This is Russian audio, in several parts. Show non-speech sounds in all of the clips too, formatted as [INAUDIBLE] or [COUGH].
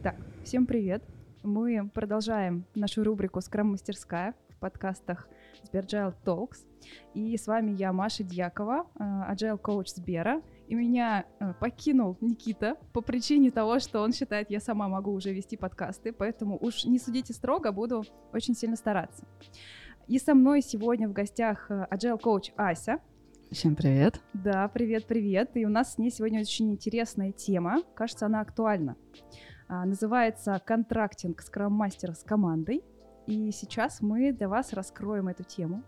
Итак, всем привет. Мы продолжаем нашу рубрику «Scrum-мастерская» в подкастах Sbergile Talks. И с вами я, Маша Дьякова, э, agile коуч Сбера. И меня э, покинул Никита по причине того, что он считает, я сама могу уже вести подкасты, поэтому уж не судите строго, буду очень сильно стараться. И со мной сегодня в гостях э, agile коуч Ася. Всем привет. Да, привет-привет. И у нас с ней сегодня очень интересная тема. Кажется, она актуальна. А, называется «Контрактинг скрам-мастера с командой». И сейчас мы для вас раскроем эту тему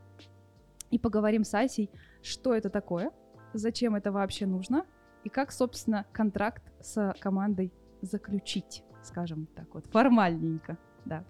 и поговорим с Асей, что это такое, зачем это вообще нужно и как, собственно, контракт с командой заключить, скажем так вот, формальненько. Да.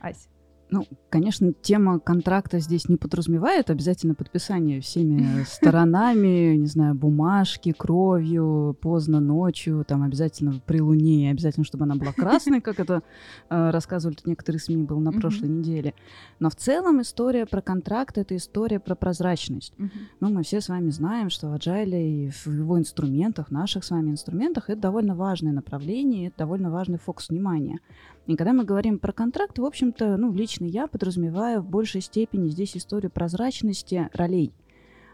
Ася. Ну, конечно, тема контракта здесь не подразумевает обязательно подписание всеми [LAUGHS] сторонами, не знаю, бумажки, кровью, поздно ночью, там обязательно при луне, обязательно, чтобы она была красной, как это э, рассказывали некоторые СМИ, был на прошлой неделе. Но в целом история про контракт — это история про прозрачность. Ну, мы все с вами знаем, что в Agile и в его инструментах, в наших с вами инструментах, это довольно важное направление, это довольно важный фокус внимания. И когда мы говорим про контракт, в общем-то, ну, лично я подразумеваю в большей степени здесь историю прозрачности ролей.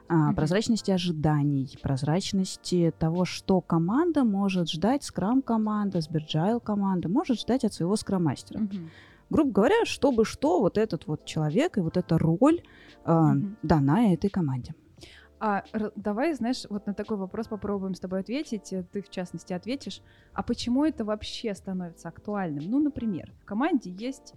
А, прозрачности ожиданий, прозрачности того, что команда может ждать, скрам-команда, сберджайл команда может ждать от своего скрам-мастера. Mm-hmm. Грубо говоря, чтобы что вот этот вот человек и вот эта роль э, mm-hmm. дана этой команде. А давай, знаешь, вот на такой вопрос попробуем с тобой ответить. Э, ты, в частности, ответишь. А почему это вообще становится актуальным? Ну, например, в команде есть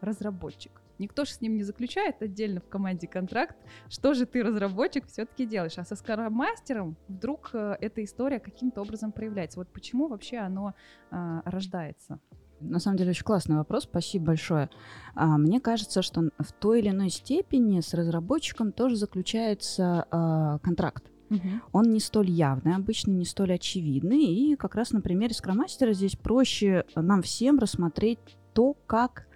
разработчик. Никто же с ним не заключает отдельно в команде контракт. Что же ты, разработчик, все-таки делаешь? А со скоромастером вдруг э, эта история каким-то образом проявляется. Вот почему вообще оно а, рождается? На самом деле очень классный вопрос, спасибо большое. А, мне кажется, что в той или иной степени с разработчиком тоже заключается а, контракт. Угу. Он не столь явный, обычно не столь очевидный, и как раз на примере скромастера здесь проще нам всем рассмотреть то, как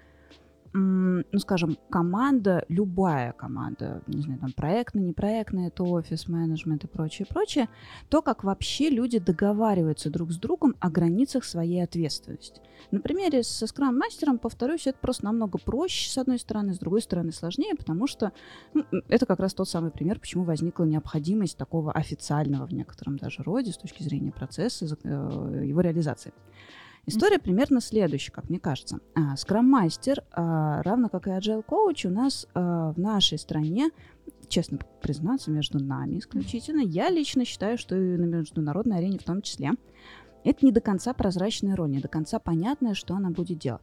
ну, скажем, команда, любая команда, не знаю, там, проектная, непроектная, это офис, менеджмент и прочее, прочее, то, как вообще люди договариваются друг с другом о границах своей ответственности. На примере со скрам-мастером, повторюсь, это просто намного проще, с одной стороны, с другой стороны сложнее, потому что ну, это как раз тот самый пример, почему возникла необходимость такого официального в некотором даже роде с точки зрения процесса, э, его реализации. История примерно следующая, как мне кажется. Скрам-мастер, а, равно как и Agile коуч, у нас а, в нашей стране, честно признаться, между нами исключительно, я лично считаю, что и на международной арене в том числе, это не до конца прозрачная роль, не до конца понятное, что она будет делать.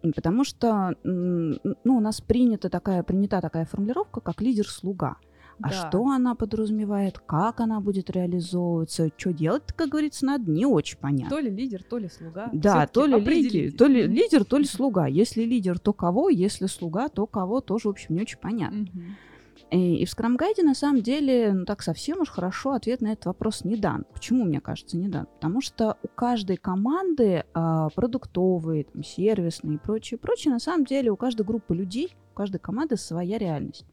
Потому что ну, у нас принята такая, принята такая формулировка, как лидер-слуга – а да. что она подразумевает, как она будет реализовываться, что делать, как говорится, надо не очень понятно. То ли лидер, то ли слуга. Да, то ли, лидер, то ли лидер, то ли слуга. Если лидер, то кого, если слуга, то кого, тоже, в общем, не очень понятно. И, и в Guide на самом деле, ну так совсем уж хорошо ответ на этот вопрос не дан. Почему, мне кажется, не дан? Потому что у каждой команды а, продуктовые, там, сервисные и прочее, прочее, на самом деле у каждой группы людей, у каждой команды своя реальность.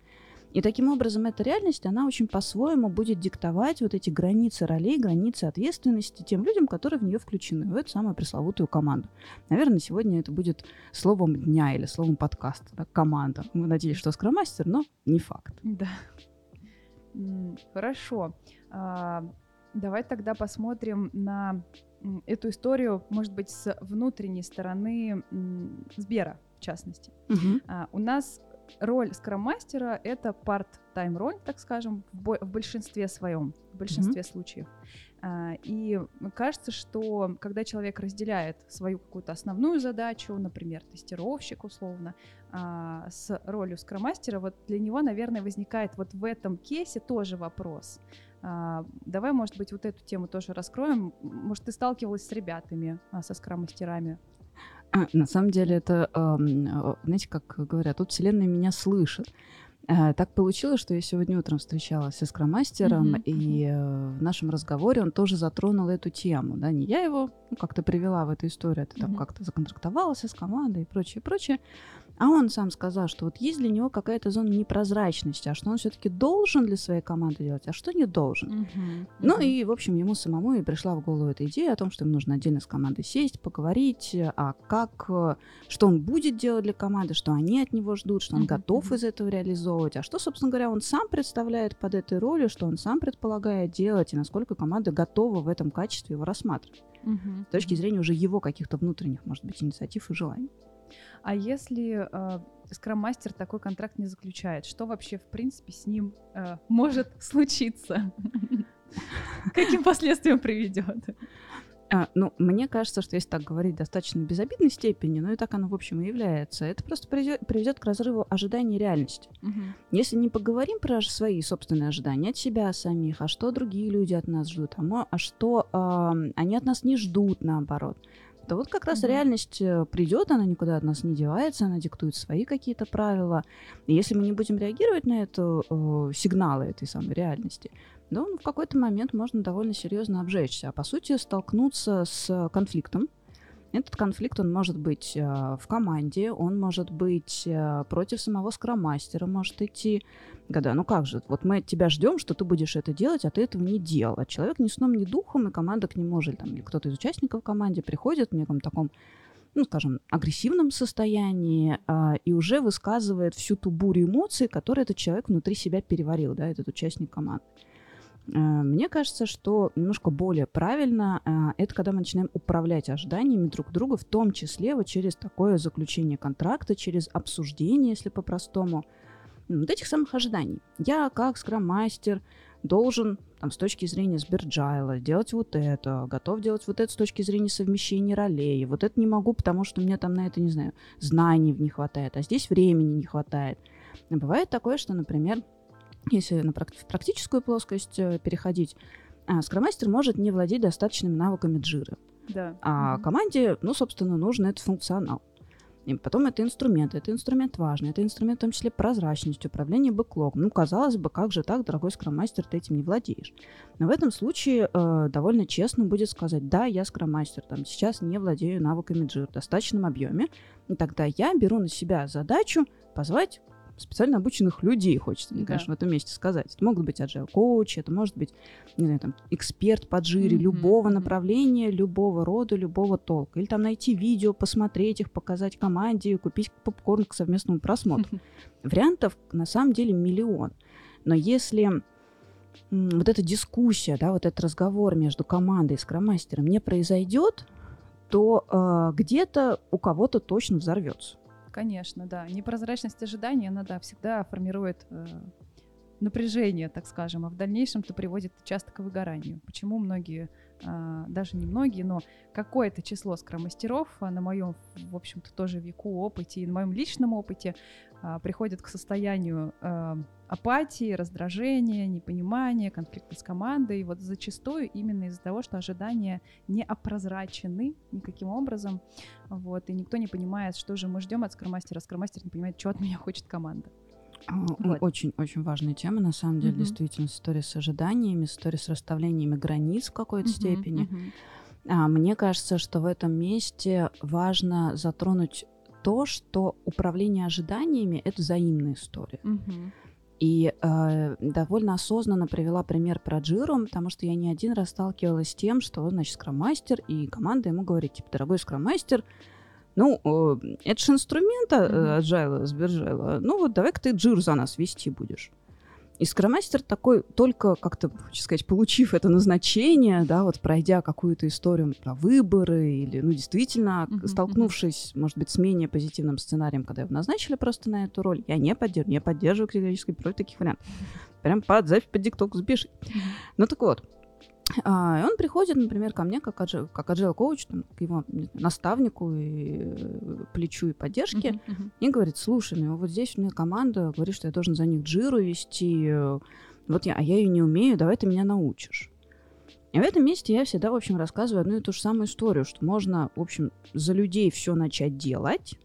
И таким образом эта реальность, она очень по-своему будет диктовать вот эти границы ролей, границы ответственности тем людям, которые в нее включены, в эту самую пресловутую команду. Наверное, сегодня это будет словом дня или словом подкаста, да, команда. Мы надеялись, что скромастер, но не факт. Да. Хорошо. А, давай тогда посмотрим на эту историю, может быть, с внутренней стороны Сбера, в частности. Угу. У нас роль скрам-мастера — это part-time роль, так скажем, в, в большинстве своем, в большинстве mm-hmm. случаев. А, и кажется, что когда человек разделяет свою какую-то основную задачу, например, тестировщик условно, а, с ролью скрам-мастера, вот для него, наверное, возникает вот в этом кейсе тоже вопрос. А, давай, может быть, вот эту тему тоже раскроем. Может, ты сталкивалась с ребятами, со скрам-мастерами а, на самом деле это, знаете, как говорят, тут Вселенная меня слышит. Э, так получилось, что я сегодня утром встречалась с скромастером, mm-hmm. и в нашем разговоре он тоже затронул эту тему. Да? Не я его ну, как-то привела в эту историю, это mm-hmm. там как-то законтрактовался с командой и прочее, прочее. А он сам сказал, что вот есть для него какая-то зона непрозрачности, а что он все-таки должен для своей команды делать, а что не должен. Uh-huh, Ну и, в общем, ему самому и пришла в голову эта идея о том, что ему нужно отдельно с командой сесть, поговорить, а как, что он будет делать для команды, что они от него ждут, что он uh-huh, готов из этого реализовывать, а что, собственно говоря, он сам представляет под этой ролью, что он сам предполагает делать, и насколько команда готова в этом качестве его рассматривать. Uh-huh. С точки зрения уже его каких-то внутренних, может быть, инициатив и желаний. А если э, скрам-мастер такой контракт не заключает, что вообще, в принципе, с ним э, может [LAUGHS] случиться? Каким последствиям приведет? А, ну, мне кажется, что если так говорить достаточно безобидной степени, ну и так оно, в общем, и является, это просто приведет, приведет к разрыву ожиданий и реальности. Угу. Если не поговорим про свои собственные ожидания от себя самих, а что другие люди от нас ждут, а, а что э, они от нас не ждут, наоборот, то вот как раз mm-hmm. реальность э, придет, она никуда от нас не девается, она диктует свои какие-то правила. И если мы не будем реагировать на это э, сигналы этой самой реальности, то ну, в какой-то момент можно довольно серьезно обжечься, а по сути столкнуться с конфликтом, этот конфликт, он может быть э, в команде, он может быть э, против самого скромастера, может идти. Когда, ну как же, вот мы от тебя ждем, что ты будешь это делать, а ты этого не делал. А человек ни сном, ни духом, и команда к нему же, там, или кто-то из участников команды приходит в неком таком ну, скажем, агрессивном состоянии а, и уже высказывает всю ту бурю эмоций, которые этот человек внутри себя переварил, да, этот участник команды. Э, мне кажется, что немножко более правильно э, это когда мы начинаем управлять ожиданиями друг друга, в том числе вот через такое заключение контракта, через обсуждение, если по-простому, вот этих самых ожиданий. Я как скрам-мастер должен там, с точки зрения сберджайла делать вот это, готов делать вот это с точки зрения совмещения ролей, вот это не могу, потому что мне там на это, не знаю, знаний не хватает, а здесь времени не хватает. Бывает такое, что, например, если на в практическую плоскость э, переходить, а, скромастер может не владеть достаточными навыками джира. Да. А угу. команде, ну, собственно, нужен этот функционал. И потом это инструмент, это инструмент важный, это инструмент в том числе прозрачность, управление бэклогом. Ну, казалось бы, как же так, дорогой скроммастер, ты этим не владеешь. Но в этом случае э, довольно честно будет сказать, да, я скроммастер, там, сейчас не владею навыками джир в достаточном объеме, и тогда я беру на себя задачу позвать специально обученных людей, хочется мне, да. конечно, в этом месте сказать. Это могут быть agile коучи, это может быть, не знаю, там, эксперт по джире mm-hmm. любого направления, любого рода, любого толка. Или там найти видео, посмотреть их, показать команде, купить попкорн к совместному просмотру. [LAUGHS] Вариантов на самом деле миллион. Но если вот эта дискуссия, да, вот этот разговор между командой и скромастером не произойдет, то э, где-то у кого-то точно взорвется. Конечно, да. Непрозрачность ожидания, она, да, всегда формирует э, напряжение, так скажем, а в дальнейшем это приводит часто к выгоранию. Почему многие, э, даже не многие, но какое-то число скромастеров а на моем, в общем-то, тоже веку опыте и на моем личном опыте а, приходят к состоянию э, апатии, раздражения, непонимания, конфликта с командой. И вот зачастую именно из-за того, что ожидания не опрозрачены никаким образом, вот, и никто не понимает, что же мы ждем от скромастера. Скромастер не понимает, что от меня хочет команда. Очень-очень вот. важная тема, на самом деле, uh-huh. действительно, история с ожиданиями, история с расставлениями границ в какой-то uh-huh, степени. Uh-huh. А, мне кажется, что в этом месте важно затронуть то, что управление ожиданиями это взаимная история. Угу. И э, довольно осознанно привела пример про Джиру, потому что я не один раз сталкивалась с тем, что, значит, скрам-мастер и команда ему говорит, типа, дорогой скрам-мастер, ну, э, это же инструмент mm-hmm. agile, сбержайла, ну вот давай-ка ты Джир за нас вести будешь. И скромастер такой, только как-то, хочу сказать, получив это назначение, да, вот пройдя какую-то историю про выборы или, ну, действительно, mm-hmm, столкнувшись, может быть, с менее позитивным сценарием, когда его назначили просто на эту роль, я не поддерживаю, не поддерживаю категорически против таких вариантов. Прям под запись под диктовку сбежи. Mm-hmm. Ну, так вот, а, и он приходит, например, ко мне как, agile, как agile коуч, там, к его знаю, наставнику и э, плечу и поддержке, uh-huh, uh-huh. и говорит, слушай, ну вот здесь у меня команда говорит, что я должен за них джиру вести, вот я, а я ее не умею, давай ты меня научишь. И в этом месте я всегда, в общем, рассказываю одну и ту же самую историю, что можно, в общем, за людей все начать делать,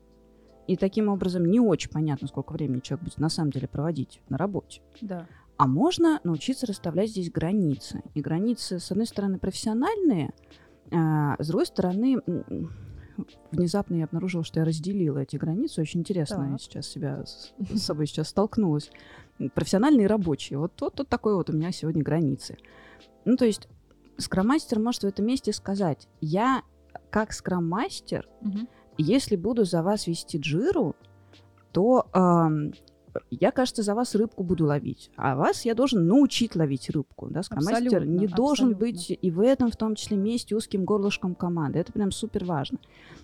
и таким образом не очень понятно, сколько времени человек будет на самом деле проводить на работе. Да. А можно научиться расставлять здесь границы. И границы, с одной стороны, профессиональные, а с другой стороны, внезапно я обнаружила, что я разделила эти границы. Очень интересно. Так. Я сейчас себя с, с собой сейчас столкнулась. Профессиональные и рабочие. Вот, вот, вот такой вот у меня сегодня границы. Ну, то есть скроммастер может в этом месте сказать, я как скроммастер, угу. если буду за вас вести джиру, то э, я, кажется, за вас рыбку буду ловить, а вас я должен научить ловить рыбку. Да? Скромастер не должен абсолютно. быть и в этом, в том числе, месте узким горлышком команды. Это прям супер важно.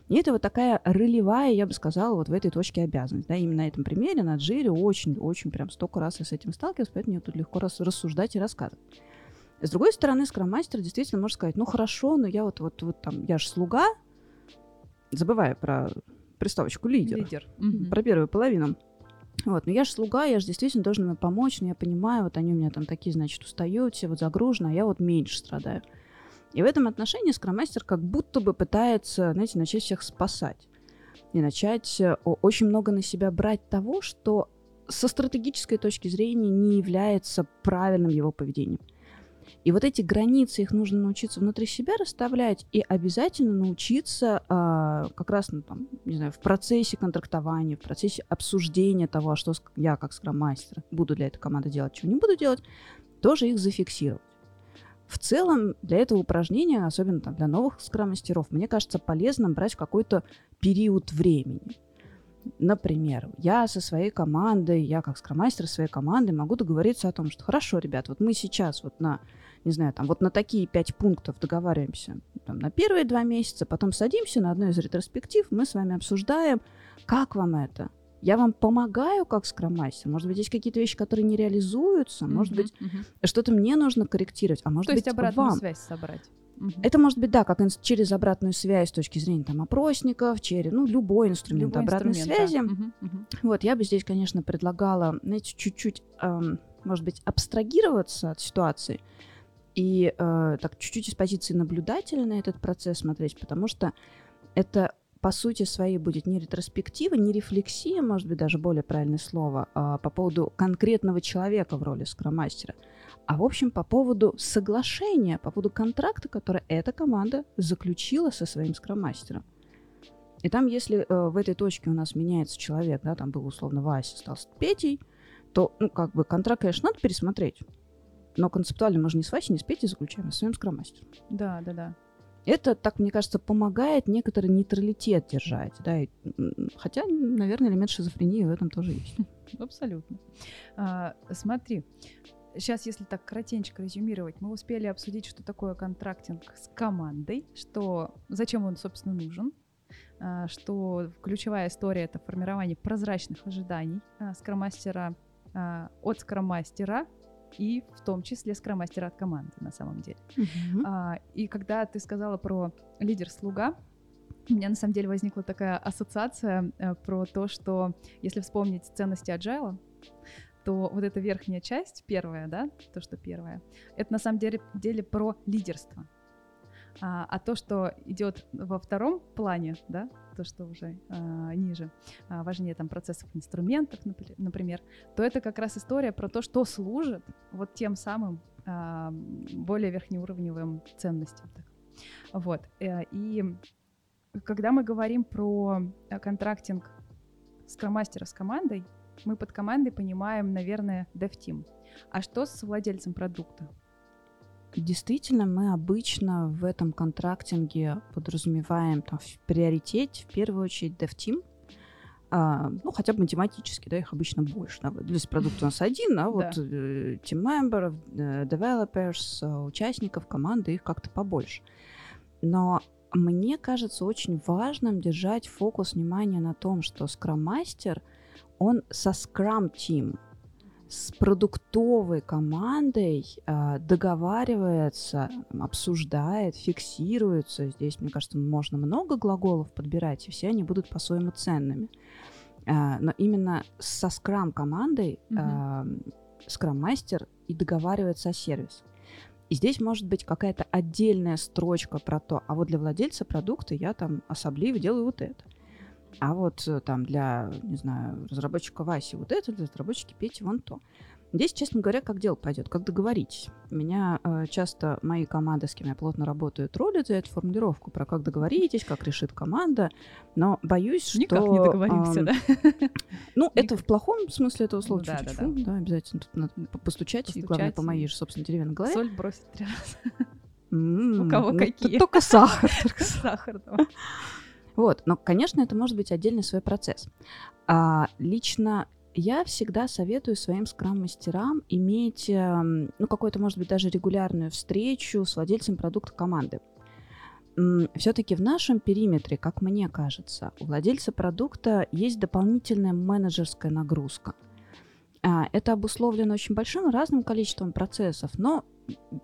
И это вот такая ролевая, я бы сказала, вот в этой точке обязанность. Да? Именно на этом примере, на джире, очень-очень прям столько раз я с этим сталкивалась, поэтому мне тут легко раз, рассуждать и рассказывать. С другой стороны, скроммастер действительно может сказать, ну хорошо, но я вот, вот, вот там, я же слуга, забывая про приставочку лидер, лидер. про первую половину. Вот, но я же слуга, я же действительно должен им помочь, но я понимаю, вот они у меня там такие, значит, устают, все вот загружены, а я вот меньше страдаю. И в этом отношении скроммастер как будто бы пытается, знаете, начать всех спасать. И начать э, очень много на себя брать того, что со стратегической точки зрения не является правильным его поведением. И вот эти границы, их нужно научиться внутри себя расставлять и обязательно научиться а, как раз, ну, там, не знаю, в процессе контрактования, в процессе обсуждения того, что я как скрам-мастер буду для этой команды делать, чего не буду делать, тоже их зафиксировать. В целом, для этого упражнения, особенно там, для новых скрам-мастеров, мне кажется полезным брать какой-то период времени. Например, я со своей командой, я как скромастер своей команды могу договориться о том, что хорошо, ребят, вот мы сейчас вот на не знаю, там вот на такие пять пунктов договариваемся там, на первые два месяца, потом садимся на одной из ретроспектив, мы с вами обсуждаем, как вам это, я вам помогаю как скроммастер. Может быть, есть какие-то вещи, которые не реализуются. Может быть, что-то мне нужно корректировать, а может То быть, есть обратную вам. связь собрать. Это может быть, да, как через обратную связь с точки зрения там опросников, через, ну, любой инструмент любой обратной инструмент, связи. Да. Угу, угу. Вот, я бы здесь, конечно, предлагала, знаете, чуть-чуть, эм, может быть, абстрагироваться от ситуации и э, так чуть-чуть из позиции наблюдателя на этот процесс смотреть, потому что это по сути своей будет не ретроспектива, не рефлексия, может быть, даже более правильное слово, а по поводу конкретного человека в роли скромастера, а в общем по поводу соглашения, по поводу контракта, который эта команда заключила со своим скромастером. И там, если э, в этой точке у нас меняется человек, да, там был условно Вася, стал Петей, то, ну, как бы контракт, конечно, надо пересмотреть. Но концептуально мы же не с Васей, не с Петей заключаем, а с своим скромастером. Да, да, да. Это, так мне кажется, помогает некоторый нейтралитет держать. Да? И, хотя, наверное, элемент шизофрении в этом тоже есть. Абсолютно. А, смотри, сейчас, если так кратенько резюмировать, мы успели обсудить, что такое контрактинг с командой, что зачем он, собственно, нужен, а, что ключевая история это формирование прозрачных ожиданий а, скромастера а, от скромастера и в том числе скромастера от команды на самом деле. Uh-huh. И когда ты сказала про лидер-слуга, у меня на самом деле возникла такая ассоциация э, про то, что если вспомнить ценности agile, то вот эта верхняя часть, первая, да, то, что первая, это на самом деле, деле про лидерство. А, а то, что идет во втором плане, да, то, что уже а, ниже, а, важнее там процессов инструментов, например, то это как раз история про то, что служит вот тем самым а, более верхнеуровневым ценностям. Так. Вот. Э, и когда мы говорим про э, контрактинг скромастера с командой, мы под командой понимаем, наверное, dev-team. А что с владельцем продукта? Действительно, мы обычно в этом контрактинге подразумеваем там, в приоритете, в первую очередь, DevTeam, а, ну, хотя бы математически, да, их обычно больше. Да. Здесь продукт у нас один, а вот э, team member, э, developers, э, участников команды, их как-то побольше. Но мне кажется очень важным держать фокус внимания на том, что Scrum Master, он со Scrum Team, с продуктовой командой э, договаривается, обсуждает, фиксируется. Здесь, мне кажется, можно много глаголов подбирать, и все они будут по-своему ценными. Э, но именно со скрам командой э, скрам-мастер и договаривается о сервисе. И здесь может быть какая-то отдельная строчка про то, а вот для владельца продукта я там особливо делаю вот это. А вот э, там для, не знаю, разработчика Васи вот это, для разработчика Пети вон то. Здесь, честно говоря, как дело пойдет, как договоритесь. Меня э, часто мои команды, с кем я плотно работаю, троллят за эту формулировку про как договоритесь, как решит команда, но боюсь, что... Никак не договоримся, э, да? [LAUGHS] Ну, это в плохом смысле этого слова. Ну, да, да, да. да, обязательно тут надо постучать, и, главное, по моей же, собственно, деревянной голове. Соль бросить три раза. У кого ну, какие? Только сахар. Только сахар. Вот, но, конечно, это может быть отдельный свой процесс. А, лично я всегда советую своим скрам-мастерам иметь, эм, ну, какую-то, может быть, даже регулярную встречу с владельцем продукта команды. Все-таки в нашем периметре, как мне кажется, у владельца продукта есть дополнительная менеджерская нагрузка. А, это обусловлено очень большим разным количеством процессов, но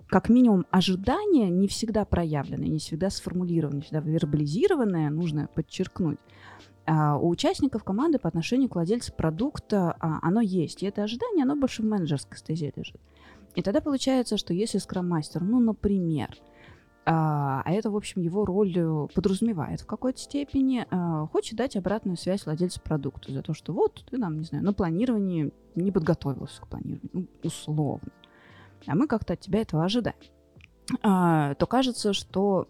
как минимум ожидания не всегда проявлены, не всегда сформулированы, не всегда вербализированные, нужно подчеркнуть. А у участников команды по отношению к владельцу продукта а, оно есть. И это ожидание, оно больше в менеджерской стезе лежит. И тогда получается, что если скрам-мастер, ну, например, а, а это, в общем, его роль э, подразумевает в какой-то степени, а, хочет дать обратную связь владельцу продукта за то, что вот ты нам, не знаю, на планировании не подготовился к планированию, ну, условно. А мы как-то от тебя этого ожидаем. А, то кажется, что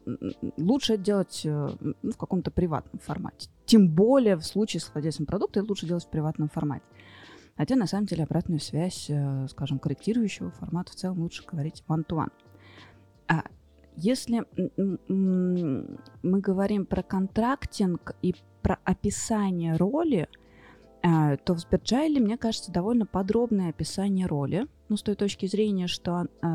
лучше делать э, ну, в каком-то приватном формате. Тем более в случае с владельцем продукта лучше делать в приватном формате. Хотя на самом деле обратную связь, э, скажем, корректирующего формата в целом лучше говорить one-to-one. А если мы говорим про контрактинг и про описание роли, а, то в Сберджайле, мне кажется, довольно подробное описание роли. Ну, с той точки зрения, что э,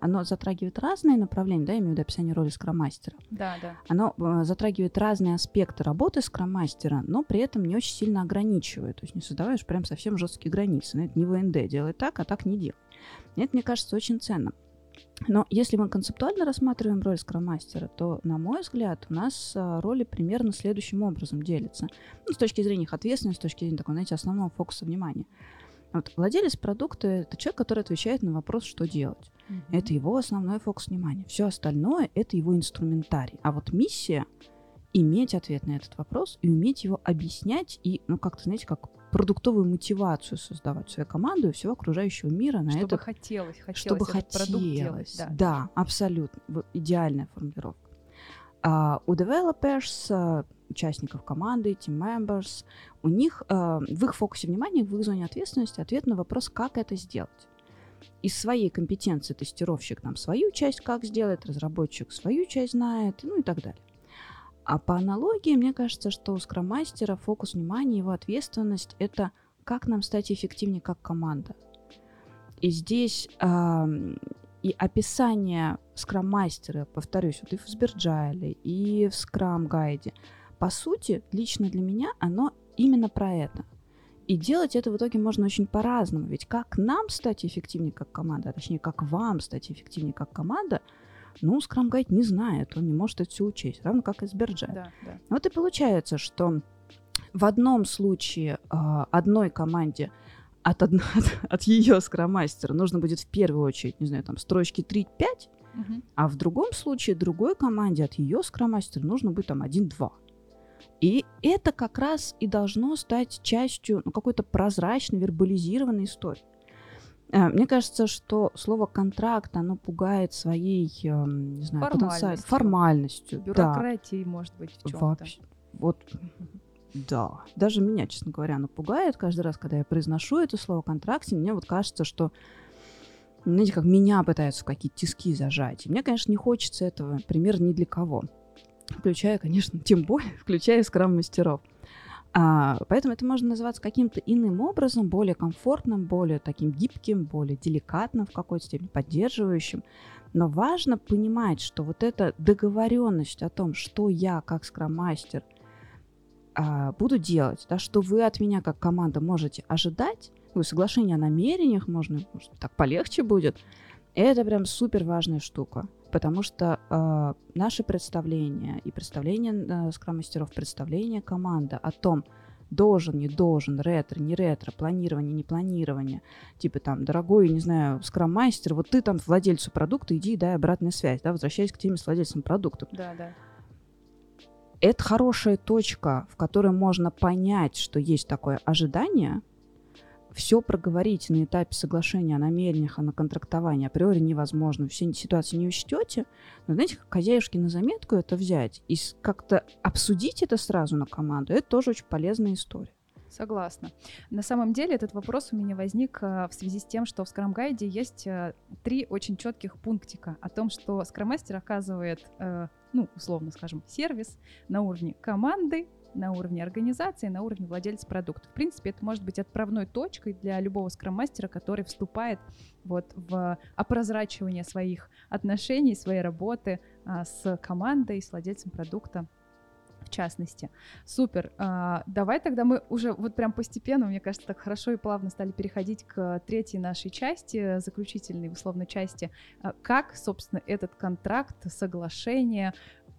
оно затрагивает разные направления, да, я имею в виду описание роли скроммастера. Да, да. Оно э, затрагивает разные аспекты работы скроммастера, но при этом не очень сильно ограничивает. То есть не создаваешь прям совсем жесткие границы. Ну, это не ВНД, делай так, а так не делай. Это, мне кажется, очень ценно. Но если мы концептуально рассматриваем роль скроммастера, то, на мой взгляд, у нас а, роли примерно следующим образом делятся. Ну, с точки зрения их ответственности, с точки зрения такого, знаете, основного фокуса внимания. Вот владелец продукта — это человек, который отвечает на вопрос, что делать. Mm-hmm. Это его основной фокус внимания. Все остальное — это его инструментарий. А вот миссия — иметь ответ на этот вопрос и уметь его объяснять и, ну, как-то, знаете, как продуктовую мотивацию создавать свою команду и всего окружающего мира на чтобы это. хотелось, хотелось чтобы хотелось, делать, да. да, абсолютно, идеальная формулировка. А у developers, а, участников команды, team members, у них а, в их фокусе внимания, в их зоне ответственности ответ на вопрос, как это сделать. Из своей компетенции тестировщик там свою часть как сделать, разработчик свою часть знает, ну и так далее. А по аналогии, мне кажется, что у скроммастера фокус внимания, его ответственность — это как нам стать эффективнее как команда. И здесь э, и описание скроммастера, повторюсь, вот и в Сберджайле, и в Скрам-гайде, по сути, лично для меня оно именно про это. И делать это в итоге можно очень по-разному. Ведь как нам стать эффективнее как команда, а точнее, как вам стать эффективнее как команда — ну, Scrum Guide не знает, он не может это все учесть, равно как и Сберджет. Да, да. Вот и получается, что в одном случае э, одной команде от, одно, [LAUGHS] от, от ее скромастера нужно будет в первую очередь, не знаю, там, строчки 3-5, угу. а в другом случае другой команде от ее скромастера нужно будет там 1-2. И это как раз и должно стать частью ну, какой-то прозрачной, вербализированной истории. Э, мне кажется, что слово контракт, оно пугает своей, эм, не знаю, потенциальной формальностью. Бюрократией, да. может быть, в чем-то. Вообще, вот, да. Даже меня, честно говоря, оно пугает. Каждый раз, когда я произношу это слово контракте, мне вот кажется, что знаете, как меня пытаются в какие-то тиски зажать. И мне, конечно, не хочется этого, пример ни для кого. Включая, конечно, тем более, [LAUGHS] включая скрам-мастеров. А, поэтому это можно называться каким-то иным образом, более комфортным, более таким гибким, более деликатным в какой-то степени, поддерживающим. Но важно понимать, что вот эта договоренность о том, что я как скрам-мастер а, буду делать, да, что вы от меня как команда можете ожидать, ну, соглашение о намерениях, можно, может, так полегче будет, это прям супер важная штука потому что э, наше представление и представление э, скрам-мастеров, представление команды о том, должен, не должен, ретро, не ретро, планирование, не планирование. Типа там, дорогой, не знаю, скрам-мастер, вот ты там владельцу продукта, иди и дай обратную связь, да, возвращаясь к теме с владельцем продукта. Да, да. Это хорошая точка, в которой можно понять, что есть такое ожидание, все проговорить на этапе соглашения о намерениях, на контрактовании априори невозможно. Все ситуации не учтете. Но знаете, как хозяюшки на заметку это взять и как-то обсудить это сразу на команду, это тоже очень полезная история. Согласна. На самом деле этот вопрос у меня возник э, в связи с тем, что в Scrum Guide есть э, три очень четких пунктика о том, что Scrum Master оказывает, э, ну, условно скажем, сервис на уровне команды, на уровне организации, на уровне владельца продукта. В принципе, это может быть отправной точкой для любого скрам-мастера, который вступает вот в опрозрачивание своих отношений, своей работы а, с командой, с владельцем продукта в частности. Супер. А, давай тогда мы уже вот прям постепенно, мне кажется, так хорошо и плавно стали переходить к третьей нашей части, заключительной условно части. А, как, собственно, этот контракт, соглашение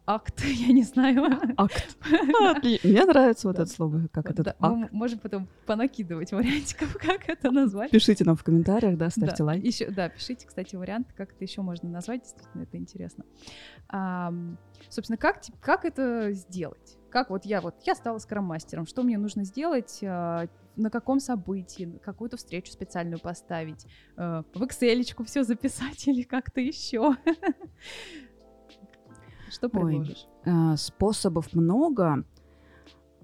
акт, [LAUGHS] я не знаю. Акт. [LAUGHS] Мне нравится вот это слово, как это акт. Мы можем потом понакидывать вариантиков, [LAUGHS] как это назвать. Пишите нам в комментариях, да, ставьте лайк. Еще, да, пишите, кстати, варианты, как это еще можно назвать, действительно, это интересно. Собственно, как, как это сделать? Как вот я вот, я стала скрам-мастером, что мне нужно сделать, а, на каком событии, какую-то встречу специальную поставить, э, в Excel все записать или как-то еще. Что предложишь? Ой, э, способов много.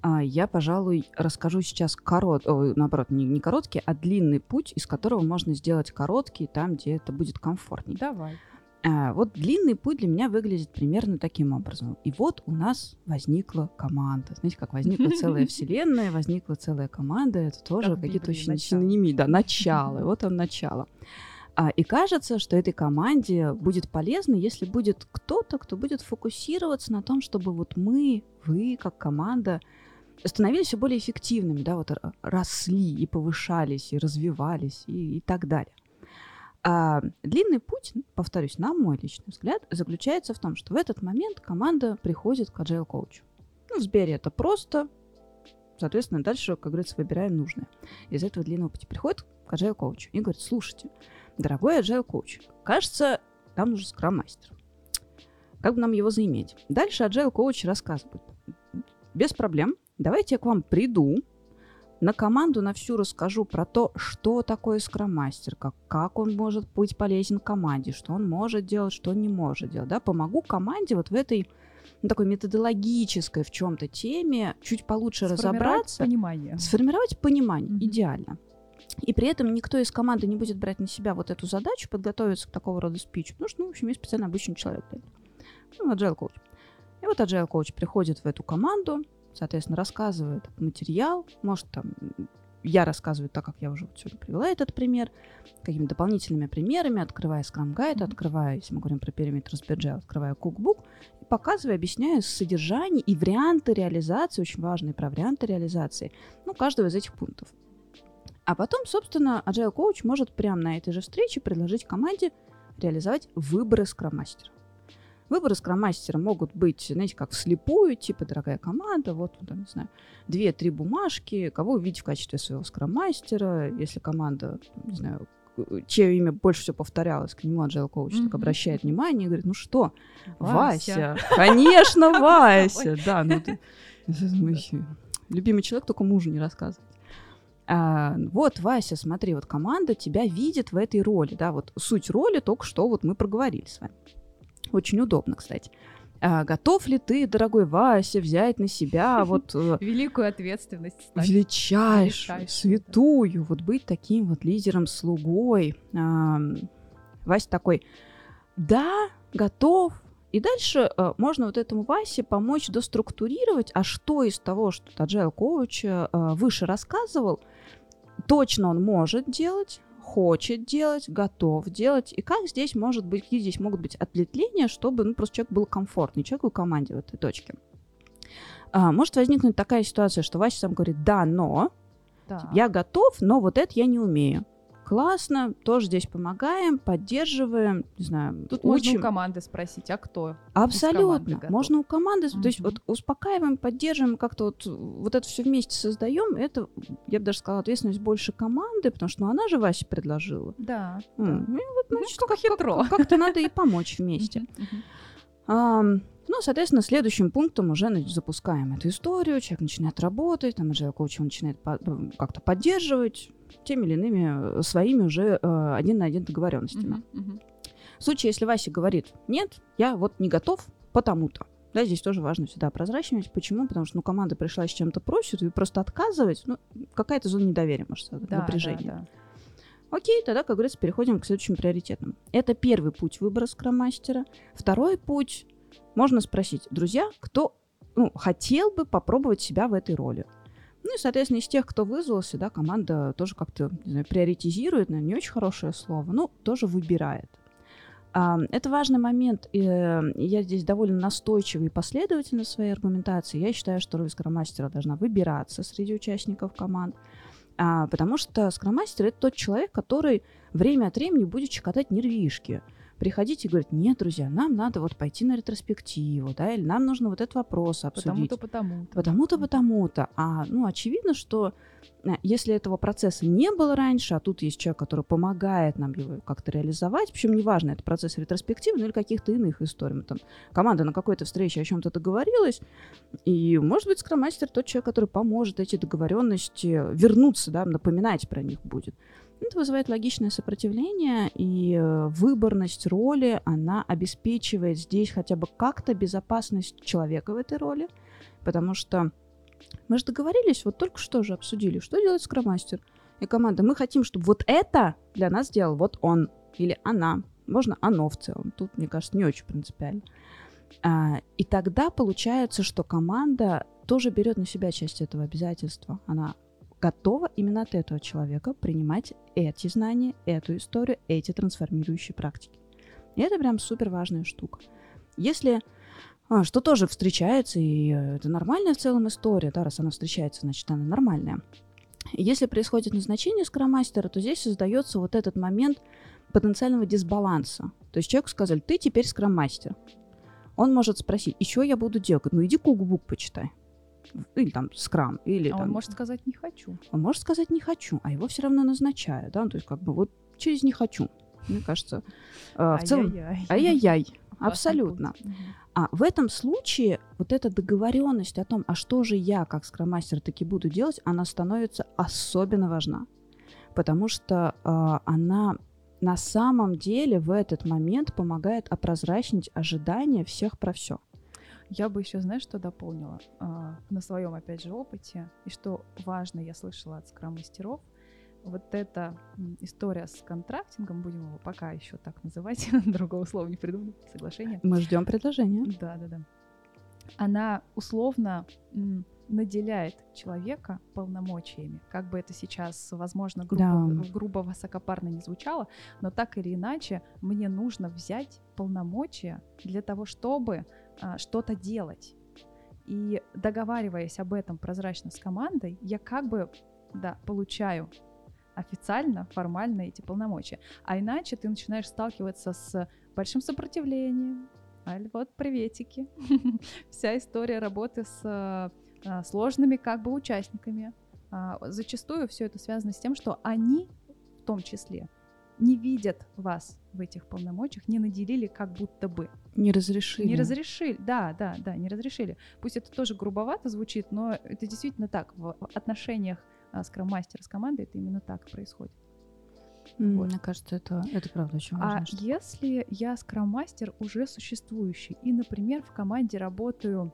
А я, пожалуй, расскажу сейчас корот, о, наоборот, не, не короткий, а длинный путь, из которого можно сделать короткий там, где это будет комфортнее. Давай. А, вот длинный путь для меня выглядит примерно таким образом. И вот у нас возникла команда. Знаете, как возникла целая [LAUGHS] вселенная, возникла целая команда. Это тоже какие-то очень синонимы. Да, начало. [LAUGHS] Вот он начало. А, и кажется, что этой команде будет полезно, если будет кто-то, кто будет фокусироваться на том, чтобы вот мы, вы, как команда, становились все более эффективными, да, вот росли и повышались, и развивались, и, и так далее. А длинный путь, повторюсь, на мой личный взгляд, заключается в том, что в этот момент команда приходит к agile коучу. Ну, в Сбере это просто, соответственно, дальше, как говорится, выбираем нужное. Из этого длинного пути приходит к agile коучу и говорит, слушайте, Дорогой agile коуч, кажется, нам нужен скрам-мастер. Как бы нам его заиметь? Дальше agile коуч рассказывает. Без проблем. Давайте я к вам приду, на команду на всю расскажу про то, что такое скрам-мастер, как, как он может быть полезен команде, что он может делать, что он не может делать. Да? Помогу команде вот в этой ну, такой методологической в чем-то теме чуть получше разобраться. Понимание. Сформировать понимание. Mm-hmm. Идеально. И при этом никто из команды не будет брать на себя вот эту задачу, подготовиться к такого рода спичу, потому что, ну, в общем, есть специально обычный человек. Ну, agile коуч. И вот agile коуч приходит в эту команду, соответственно, рассказывает материал, может, там, я рассказываю так, как я уже вот сегодня привела этот пример, какими дополнительными примерами, открывая Scrum Guide, mm-hmm. открывая, если мы говорим про периметр SBG, открывая Cookbook, и показывая, объясняя содержание и варианты реализации, очень важные про варианты реализации, ну, каждого из этих пунктов. А потом, собственно, Agile Coach может прямо на этой же встрече предложить команде реализовать выборы скроммастера. Выборы скроммастера могут быть, знаете, как вслепую, типа, дорогая команда, вот, там, не знаю, две-три бумажки, кого увидеть в качестве своего скроммастера, если команда, не знаю, чье имя больше всего повторялось, к нему Agile Coach mm-hmm. так обращает внимание и говорит, ну что, Вася, Вася. конечно, [LAUGHS] Вася, да, ну ты, [LAUGHS] любимый человек только мужу не рассказывает а, вот, Вася, смотри, вот команда тебя видит в этой роли, да, вот суть роли только что вот мы проговорили с вами. Очень удобно, кстати. А, готов ли ты, дорогой Вася, взять на себя [LAUGHS] вот... Э, Великую ответственность. Величайшую, святую, вот быть таким вот лидером, слугой. А, Вася такой, да, готов, и дальше э, можно вот этому Васе помочь доструктурировать, а что из того, что Agile коуч э, выше рассказывал, точно он может делать, хочет делать, готов делать, и как здесь может быть, какие здесь могут быть ответвления, чтобы ну, просто человек был комфортный, человеку в команде в этой точке. А, может возникнуть такая ситуация, что Вася сам говорит, да, но, да. я готов, но вот это я не умею классно, тоже здесь помогаем, поддерживаем, не знаю, Тут учим. можно у команды спросить, а кто? Абсолютно. Можно у команды, угу. то есть вот успокаиваем, поддерживаем, как-то вот, вот это все вместе создаем. Это, я бы даже сказала, ответственность больше команды, потому что ну, она же Вася предложила. Да. М- да. И вот, значит, ну, как, хитро. Как, как-то надо и помочь вместе. А, Ну, соответственно, следующим пунктом уже запускаем эту историю, человек начинает работать, там agile коуч начинает по- как-то поддерживать теми или иными э, своими уже э, один на один договоренностями. Uh-huh, uh-huh. В случае, если Вася говорит, нет, я вот не готов, потому-то. Да, здесь тоже важно всегда прозрачность. Почему? Потому что ну, команда пришла с чем-то просит, и просто отказывать, ну, какая-то зона недоверия, может, да, напряжение. Да, да. Окей, тогда, как говорится, переходим к следующим приоритетам. Это первый путь выбора скроммастера. Второй путь можно спросить, друзья, кто ну, хотел бы попробовать себя в этой роли? Ну и, соответственно, из тех, кто вызвался, да, команда тоже как-то приоритизирует, наверное, не очень хорошее слово, но тоже выбирает. Это важный момент. Я здесь довольно настойчивый и последовательный в своей аргументации. Я считаю, что роль скромастера должна выбираться среди участников команд, а, потому что скромастер — это тот человек, который время от времени будет щекотать нервишки — приходить и говорить, нет, друзья, нам надо вот пойти на ретроспективу, да, или нам нужно вот этот вопрос обсудить. Потому-то, потому-то. Потому-то, потому-то. А, ну, очевидно, что э, если этого процесса не было раньше, а тут есть человек, который помогает нам его как-то реализовать, причем неважно, это процесс ретроспективный или каких-то иных историй. Там, команда на какой-то встрече о чем-то договорилась, и, может быть, скроммастер тот человек, который поможет эти договоренности вернуться, да, напоминать про них будет. Это вызывает логичное сопротивление, и э, выборность роли, она обеспечивает здесь хотя бы как-то безопасность человека в этой роли, потому что мы же договорились, вот только что же обсудили, что делает скромастер и команда. Мы хотим, чтобы вот это для нас сделал вот он или она. Можно оно в целом. Тут, мне кажется, не очень принципиально. А, и тогда получается, что команда тоже берет на себя часть этого обязательства. Она готова именно от этого человека принимать эти знания, эту историю, эти трансформирующие практики. И это прям супер важная штука. Если а, что тоже встречается, и э, это нормальная в целом история, да, раз она встречается, значит, она нормальная. Если происходит назначение скромастера, то здесь создается вот этот момент потенциального дисбаланса. То есть человеку сказали, ты теперь скроммастер. Он может спросить, и что я буду делать? Ну иди кугбук почитай или там скрам, или а там... он может сказать «не хочу». Он может сказать «не хочу», а его все равно назначают, да, то есть как бы вот через «не хочу». Мне кажется, э, в целом... Ай-яй-яй. [LAUGHS] Абсолютно. А в этом случае вот эта договоренность о том, а что же я как скроммастер таки буду делать, она становится особенно важна. Потому что э, она на самом деле в этот момент помогает опрозрачнить ожидания всех про все. Я бы еще, знаешь, что дополнила а, на своем, опять же, опыте, и что важно, я слышала от скрам-мастеров, вот эта история с контрактингом, будем его пока еще так называть, [LAUGHS] другого слова не придумали, соглашение. Мы ждем предложения. Да, да, да. Она условно наделяет человека полномочиями. Как бы это сейчас, возможно, грубо, да. грубо высокопарно не звучало, но так или иначе мне нужно взять полномочия для того, чтобы что-то делать. И договариваясь об этом прозрачно с командой, я как бы да, получаю официально, формально эти полномочия. А иначе ты начинаешь сталкиваться с большим сопротивлением. Аль, вот приветики. [LAUGHS] Вся история работы с а, сложными как бы участниками. А, зачастую все это связано с тем, что они в том числе не видят вас в этих полномочиях, не наделили как будто бы. Не разрешили. Не разрешили, да, да, да, не разрешили. Пусть это тоже грубовато звучит, но это действительно так. В отношениях а, скроммастера с командой это именно так происходит. Mm, вот. Мне кажется, это, это правда очень важно. А что... если я скроммастер уже существующий, и, например, в команде работаю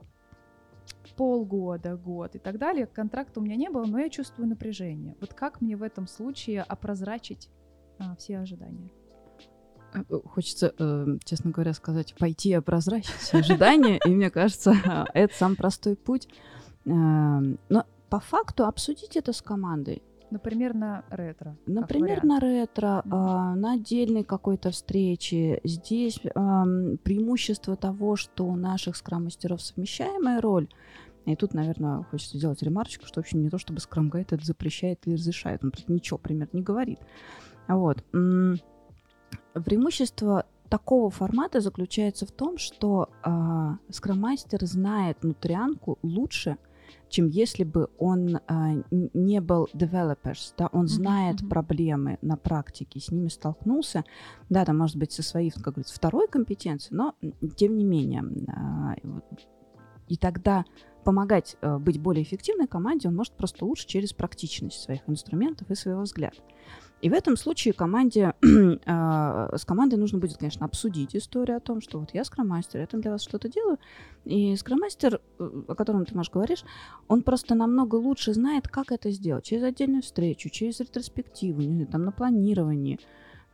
полгода, год и так далее, контракта у меня не было, но я чувствую напряжение. Вот как мне в этом случае опрозрачить а, все ожидания. Э, э, хочется, э, честно говоря, сказать, пойти опрозрачить все ожидания, и мне кажется, [LAUGHS] это самый простой путь. Эм, но по факту обсудить это с командой. Например, на ретро. Например, на ретро, mm-hmm. на отдельной какой-то встрече. Здесь преимущество того, что у наших скрам-мастеров совмещаемая роль. И тут, наверное, хочется сделать ремарочку, что вообще не то, чтобы скрам-гайд это запрещает или разрешает. Он ничего, примерно, не говорит. Вот. Преимущество такого формата заключается в том, что э, скроммастер знает нутрянку лучше, чем если бы он а, не был developers, да, он знает mm-hmm. проблемы на практике, с ними столкнулся, да, там, может быть, со своей, как говорится, второй компетенцией, но тем не менее. А, и тогда помогать э, быть более эффективной команде он может просто лучше через практичность своих инструментов и своего взгляда. И в этом случае команде, э, [CLEARS THROAT] с командой нужно будет, конечно, обсудить историю о том, что вот я скроммастер, я там для вас что-то делаю. И scrum-мастер, э, о котором ты, Маш, говоришь, он просто намного лучше знает, как это сделать. Через отдельную встречу, через ретроспективу, не знаю, там на планировании.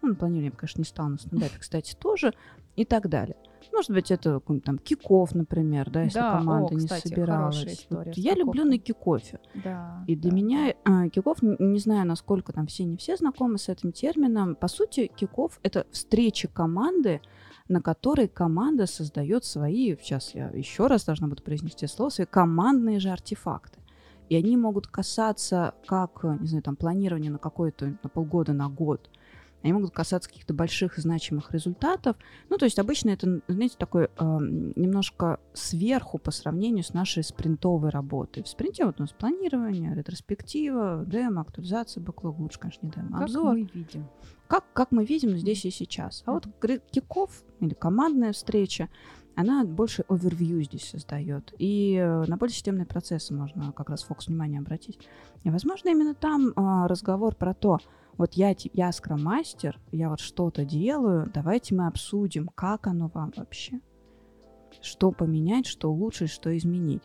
Ну, на планировании я, конечно, не стала, на стендапе, кстати, тоже. И так далее. Может быть, это там kick-off, например, да, если да, команда о, кстати, не собиралась. Вот я люблю на kick-off е. Да, и для да, меня. Э, kick-off, не знаю, насколько там все не все знакомы с этим термином. По сути, kick-off это встреча команды, на которой команда создает свои, сейчас я еще раз должна буду произнести слово, свои командные же артефакты. И они могут касаться как, не знаю, там, планирования на какое-то, на полгода, на год, они могут касаться каких-то больших и значимых результатов. Ну, то есть обычно это, знаете, такое э, немножко сверху по сравнению с нашей спринтовой работой. В спринте вот у нас планирование, ретроспектива, демо, актуализация бэклога, лучше, конечно, не демо, обзор. Как мы видим. Как, как мы видим здесь и сейчас. А вот киков или командная встреча, она больше овервью здесь создает. И э, на более системные процессы можно как раз фокус внимания обратить. И, возможно, именно там э, разговор про то, вот я, я скроммастер, я вот что-то делаю, давайте мы обсудим, как оно вам вообще, что поменять, что улучшить, что изменить.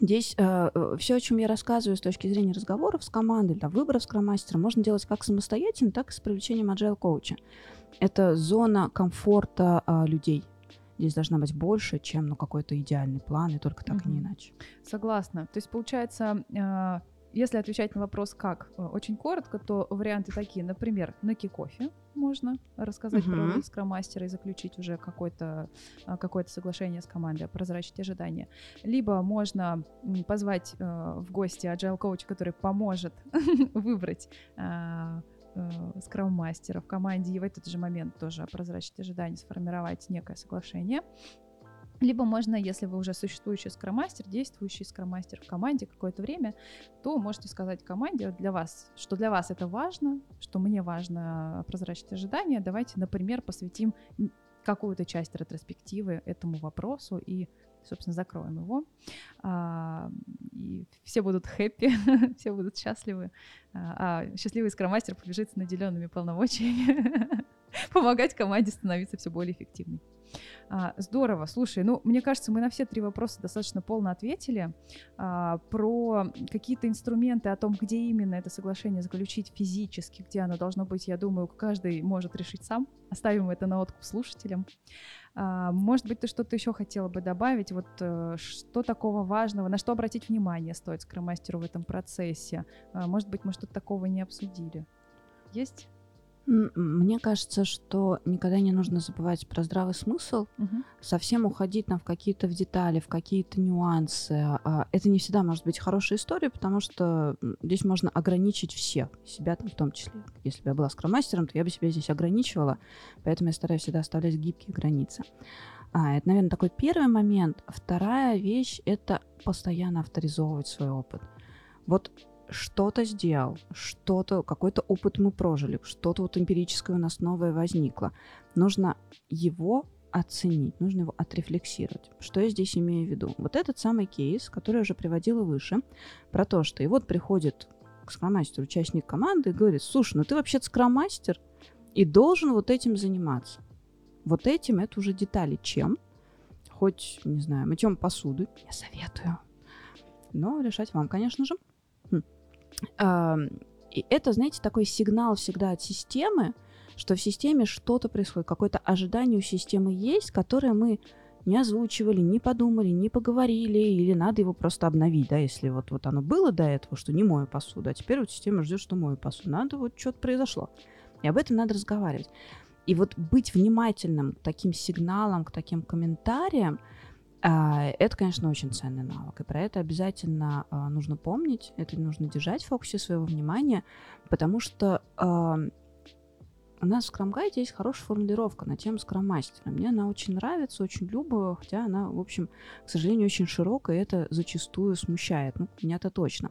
Здесь э, э все, о чем я рассказываю с точки зрения разговоров с командой, для выбора скроммастера, можно делать как самостоятельно, так и с привлечением agile коуча. Это зона комфорта э, людей. Здесь должна быть больше, чем ну, какой-то идеальный план, и только так, mm-hmm. не иначе. Согласна. То есть, получается, э, если отвечать на вопрос как, э, очень коротко, то варианты такие. Например, на кикофе можно рассказать uh-huh. про роль скроммастера и заключить уже какое-то э, какое соглашение с командой, прозрачить ожидания. Либо можно позвать э, в гости agile коуча, который поможет [LAUGHS] выбрать скрам-мастера в команде и в этот же момент тоже прозрачить ожидания, сформировать некое соглашение. Либо можно, если вы уже существующий скромастер, действующий скромастер в команде какое-то время, то можете сказать команде для вас, что для вас это важно, что мне важно прозрачить ожидания. Давайте, например, посвятим какую-то часть ретроспективы этому вопросу и собственно, закроем его. А, и все будут хэппи, [LAUGHS] все будут счастливы. А, а счастливый скромастер побежит с наделенными полномочиями [LAUGHS] помогать команде становиться все более эффективной. А, здорово. Слушай, ну, мне кажется, мы на все три вопроса достаточно полно ответили. А, про какие-то инструменты, о том, где именно это соглашение заключить физически, где оно должно быть, я думаю, каждый может решить сам. Оставим это на откуп слушателям. А, может быть, ты что-то еще хотела бы добавить? Вот э, что такого важного, на что обратить внимание стоит скромастеру в этом процессе? А, может быть, мы что-то такого не обсудили? Есть? Мне кажется, что никогда не нужно забывать про здравый смысл, угу. совсем уходить там в какие-то в детали, в какие-то нюансы. А, это не всегда может быть хорошая история, потому что здесь можно ограничить всех, себя там в том числе. Если бы я была скромастером, то я бы себя здесь ограничивала, поэтому я стараюсь всегда оставлять гибкие границы. А, это, наверное, такой первый момент. Вторая вещь — это постоянно авторизовывать свой опыт. Вот что-то сделал, что-то, какой-то опыт мы прожили, что-то вот эмпирическое у нас новое возникло. Нужно его оценить, нужно его отрефлексировать. Что я здесь имею в виду? Вот этот самый кейс, который я уже приводила выше, про то, что и вот приходит к скромастеру участник команды и говорит, слушай, ну ты вообще-то скромастер и должен вот этим заниматься. Вот этим это уже детали. Чем? Хоть, не знаю, мытьем посуды. Я советую. Но решать вам, конечно же. И это, знаете, такой сигнал всегда от системы, что в системе что-то происходит, какое-то ожидание у системы есть, которое мы не озвучивали, не подумали, не поговорили, или надо его просто обновить, да, если вот, вот оно было до этого, что не мою посуду, а теперь вот система ждет, что мою посуду. Надо вот что-то произошло. И об этом надо разговаривать. И вот быть внимательным к таким сигналам, к таким комментариям – это, конечно, очень ценный навык, и про это обязательно а, нужно помнить, это нужно держать в фокусе своего внимания, потому что у нас в Скрамгайде есть хорошая формулировка на тему скроммастера. Мне она очень нравится, очень люблю, хотя она, в общем, к сожалению, очень широкая, и это зачастую смущает. Ну, меня-то точно.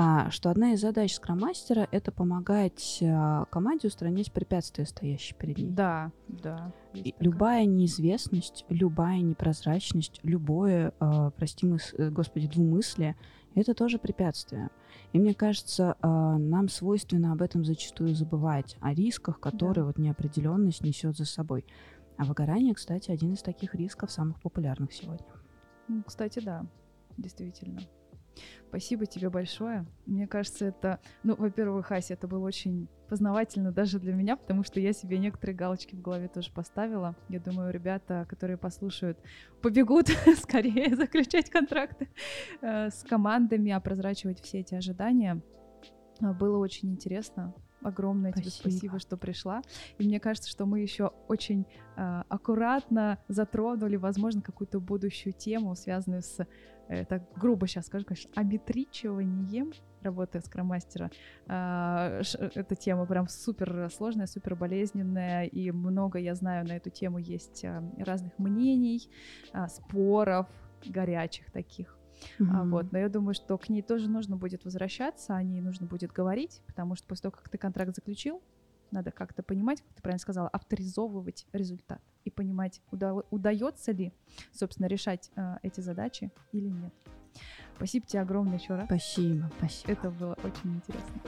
А, что одна из задач скроммастера — это помогать а, команде устранить препятствия, стоящие перед ней. Да, да. Любая неизвестность, любая непрозрачность, любое, а, прости, мыс, э, господи, двумыслие — это тоже препятствие. И мне кажется, нам свойственно об этом зачастую забывать, о рисках, которые да. вот неопределенность несет за собой. А выгорание, кстати, один из таких рисков самых популярных сегодня. Кстати, да, действительно. Спасибо тебе большое. Мне кажется, это, ну, во-первых, Ася, это было очень познавательно даже для меня, потому что я себе некоторые галочки в голове тоже поставила. Я думаю, ребята, которые послушают, побегут [LAUGHS] скорее [LAUGHS] заключать контракты э, с командами, опрозрачивать все эти ожидания. Было очень интересно. Огромное спасибо. тебе спасибо, что пришла. И мне кажется, что мы еще очень э, аккуратно затронули, возможно, какую-то будущую тему, связанную с Э, так грубо сейчас скажу, конечно, обетричиванием работы скромастера. А, эта тема прям супер сложная, супер болезненная, и много, я знаю, на эту тему есть а, разных мнений, а, споров, горячих таких. Mm-hmm. вот, но я думаю, что к ней тоже нужно будет возвращаться, о ней нужно будет говорить, потому что после того, как ты контракт заключил, надо как-то понимать, как ты правильно сказала, авторизовывать результат и понимать, уда- удается ли, собственно, решать э, эти задачи или нет. Спасибо тебе огромное еще раз. Спасибо, спасибо. Это было очень интересно.